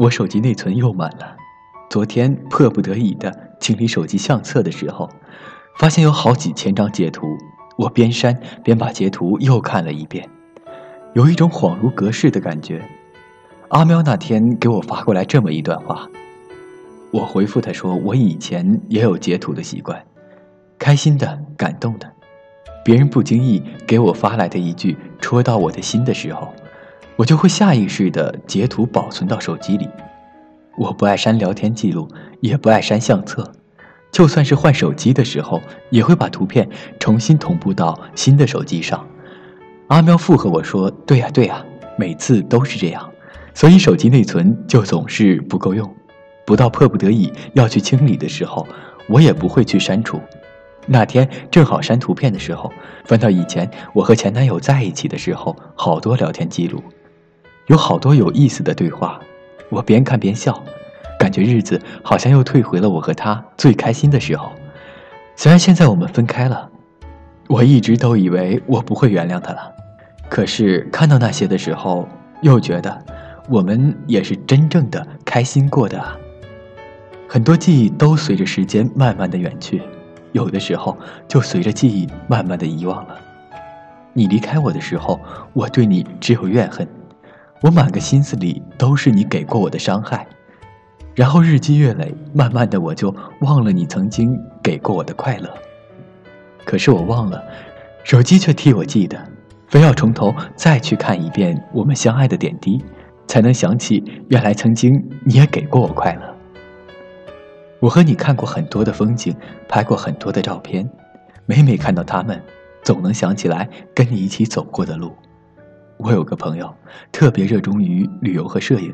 我手机内存又满了。昨天迫不得已的清理手机相册的时候，发现有好几千张截图。我边删边把截图又看了一遍，有一种恍如隔世的感觉。阿喵那天给我发过来这么一段话，我回复他说：“我以前也有截图的习惯，开心的、感动的，别人不经意给我发来的一句戳到我的心的时候，我就会下意识的截图保存到手机里。我不爱删聊天记录，也不爱删相册，就算是换手机的时候，也会把图片重新同步到新的手机上。”阿喵附和我说：“对呀，对呀，每次都是这样。”所以手机内存就总是不够用，不到迫不得已要去清理的时候，我也不会去删除。那天正好删图片的时候，翻到以前我和前男友在一起的时候，好多聊天记录，有好多有意思的对话。我边看边笑，感觉日子好像又退回了我和他最开心的时候。虽然现在我们分开了，我一直都以为我不会原谅他了，可是看到那些的时候，又觉得。我们也是真正的开心过的啊。很多记忆都随着时间慢慢的远去，有的时候就随着记忆慢慢的遗忘了。你离开我的时候，我对你只有怨恨，我满个心思里都是你给过我的伤害。然后日积月累，慢慢的我就忘了你曾经给过我的快乐。可是我忘了，手机却替我记得，非要从头再去看一遍我们相爱的点滴。才能想起，原来曾经你也给过我快乐。我和你看过很多的风景，拍过很多的照片，每每看到他们，总能想起来跟你一起走过的路。我有个朋友，特别热衷于旅游和摄影，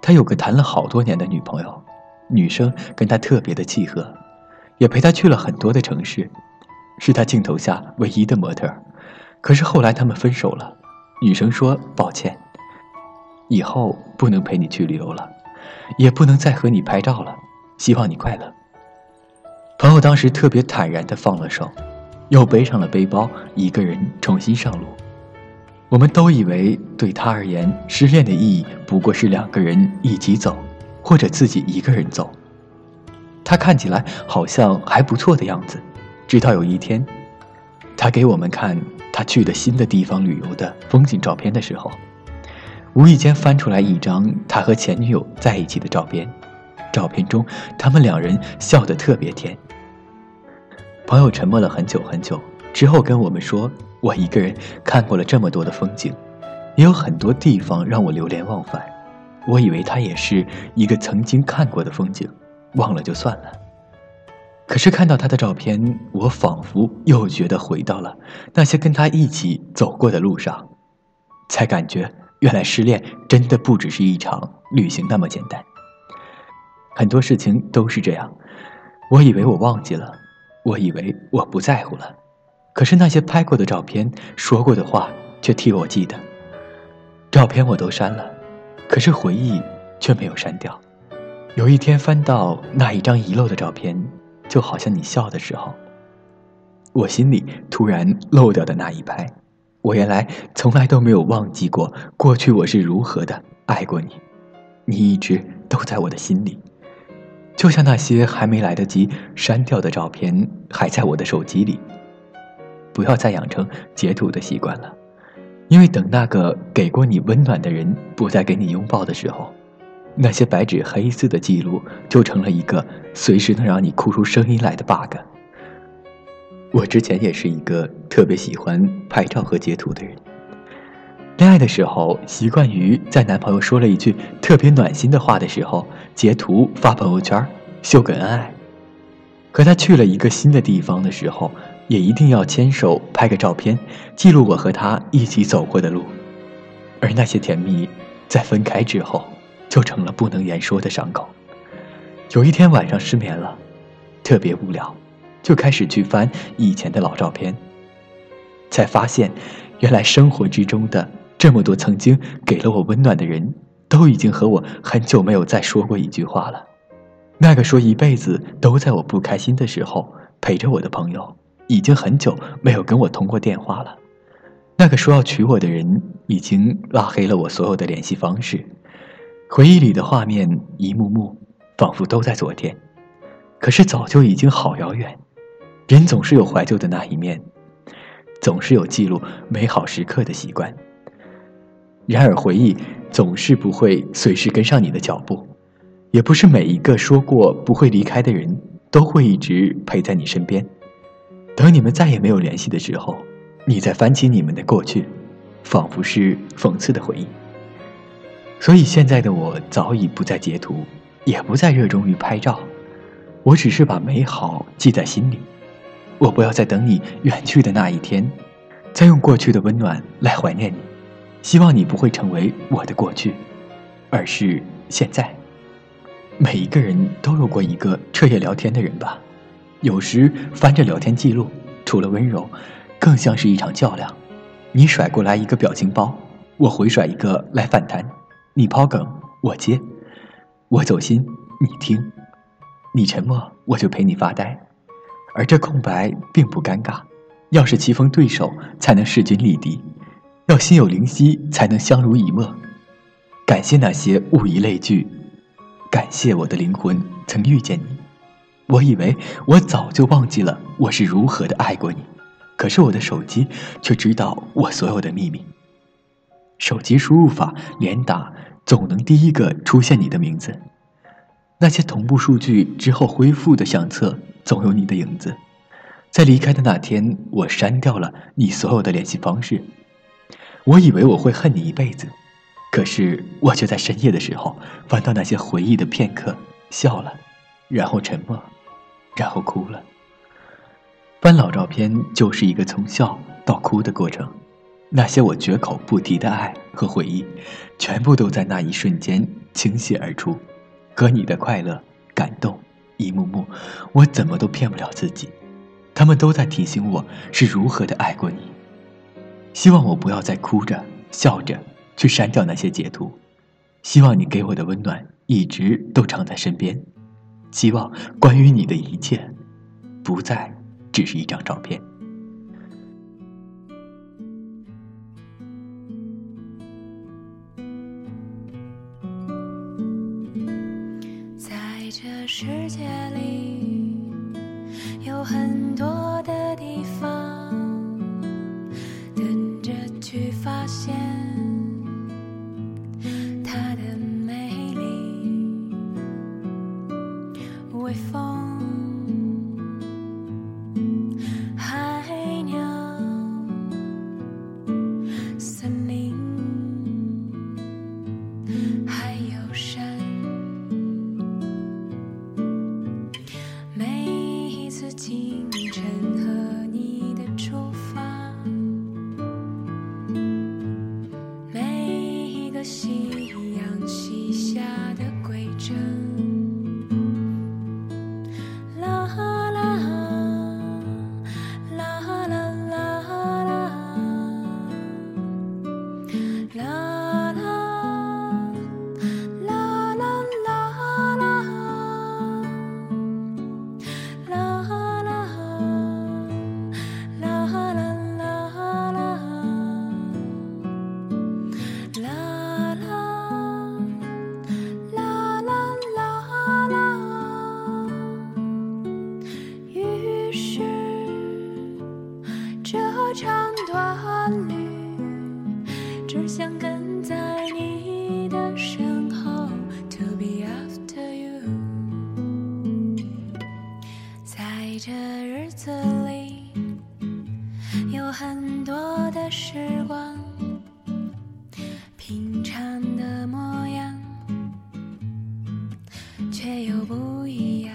他有个谈了好多年的女朋友，女生跟他特别的契合，也陪他去了很多的城市，是他镜头下唯一的模特。可是后来他们分手了，女生说抱歉。以后不能陪你去旅游了，也不能再和你拍照了。希望你快乐。朋友当时特别坦然的放了手，又背上了背包，一个人重新上路。我们都以为对他而言，失恋的意义不过是两个人一起走，或者自己一个人走。他看起来好像还不错的样子，直到有一天，他给我们看他去的新的地方旅游的风景照片的时候。无意间翻出来一张他和前女友在一起的照片，照片中他们两人笑得特别甜。朋友沉默了很久很久，之后跟我们说：“我一个人看过了这么多的风景，也有很多地方让我流连忘返。我以为他也是一个曾经看过的风景，忘了就算了。可是看到他的照片，我仿佛又觉得回到了那些跟他一起走过的路上，才感觉。”原来失恋真的不只是一场旅行那么简单，很多事情都是这样。我以为我忘记了，我以为我不在乎了，可是那些拍过的照片、说过的话却替我记得。照片我都删了，可是回忆却没有删掉。有一天翻到那一张遗漏的照片，就好像你笑的时候，我心里突然漏掉的那一拍。我原来从来都没有忘记过过去我是如何的爱过你，你一直都在我的心里，就像那些还没来得及删掉的照片还在我的手机里。不要再养成截图的习惯了，因为等那个给过你温暖的人不再给你拥抱的时候，那些白纸黑字的记录就成了一个随时能让你哭出声音来的 bug。我之前也是一个特别喜欢拍照和截图的人。恋爱的时候，习惯于在男朋友说了一句特别暖心的话的时候，截图发朋友圈，秀个恩爱。可他去了一个新的地方的时候，也一定要牵手拍个照片，记录我和他一起走过的路。而那些甜蜜，在分开之后，就成了不能言说的伤口。有一天晚上失眠了，特别无聊。就开始去翻以前的老照片，才发现，原来生活之中的这么多曾经给了我温暖的人，都已经和我很久没有再说过一句话了。那个说一辈子都在我不开心的时候陪着我的朋友，已经很久没有跟我通过电话了。那个说要娶我的人，已经拉黑了我所有的联系方式。回忆里的画面一幕幕，仿佛都在昨天，可是早就已经好遥远。人总是有怀旧的那一面，总是有记录美好时刻的习惯。然而，回忆总是不会随时跟上你的脚步，也不是每一个说过不会离开的人都会一直陪在你身边。等你们再也没有联系的时候，你再翻起你们的过去，仿佛是讽刺的回忆。所以现在的我早已不再截图，也不再热衷于拍照，我只是把美好记在心里。我不要再等你远去的那一天，再用过去的温暖来怀念你。希望你不会成为我的过去，而是现在。每一个人都有过一个彻夜聊天的人吧。有时翻着聊天记录，除了温柔，更像是一场较量。你甩过来一个表情包，我回甩一个来反弹。你抛梗，我接；我走心，你听；你沉默，我就陪你发呆。而这空白并不尴尬。要是棋逢对手，才能势均力敌；要心有灵犀，才能相濡以沫。感谢那些物以类聚，感谢我的灵魂曾遇见你。我以为我早就忘记了我是如何的爱过你，可是我的手机却知道我所有的秘密。手机输入法连打，总能第一个出现你的名字。那些同步数据之后恢复的相册，总有你的影子。在离开的那天，我删掉了你所有的联系方式。我以为我会恨你一辈子，可是我却在深夜的时候翻到那些回忆的片刻，笑了，然后沉默。然后哭了。翻老照片就是一个从笑到哭的过程，那些我绝口不提的爱和回忆，全部都在那一瞬间倾泻而出。和你的快乐、感动，一幕幕，我怎么都骗不了自己。他们都在提醒我是如何的爱过你。希望我不要再哭着、笑着去删掉那些截图。希望你给我的温暖一直都常在身边。希望关于你的一切，不再只是一张照片。在这世界里，有很多的想跟在你的身后，to be after you，在这日子里有很多的时光，平常的模样却又不一样。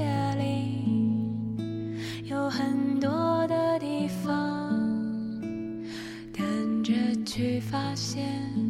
界里有很多的地方，等着去发现。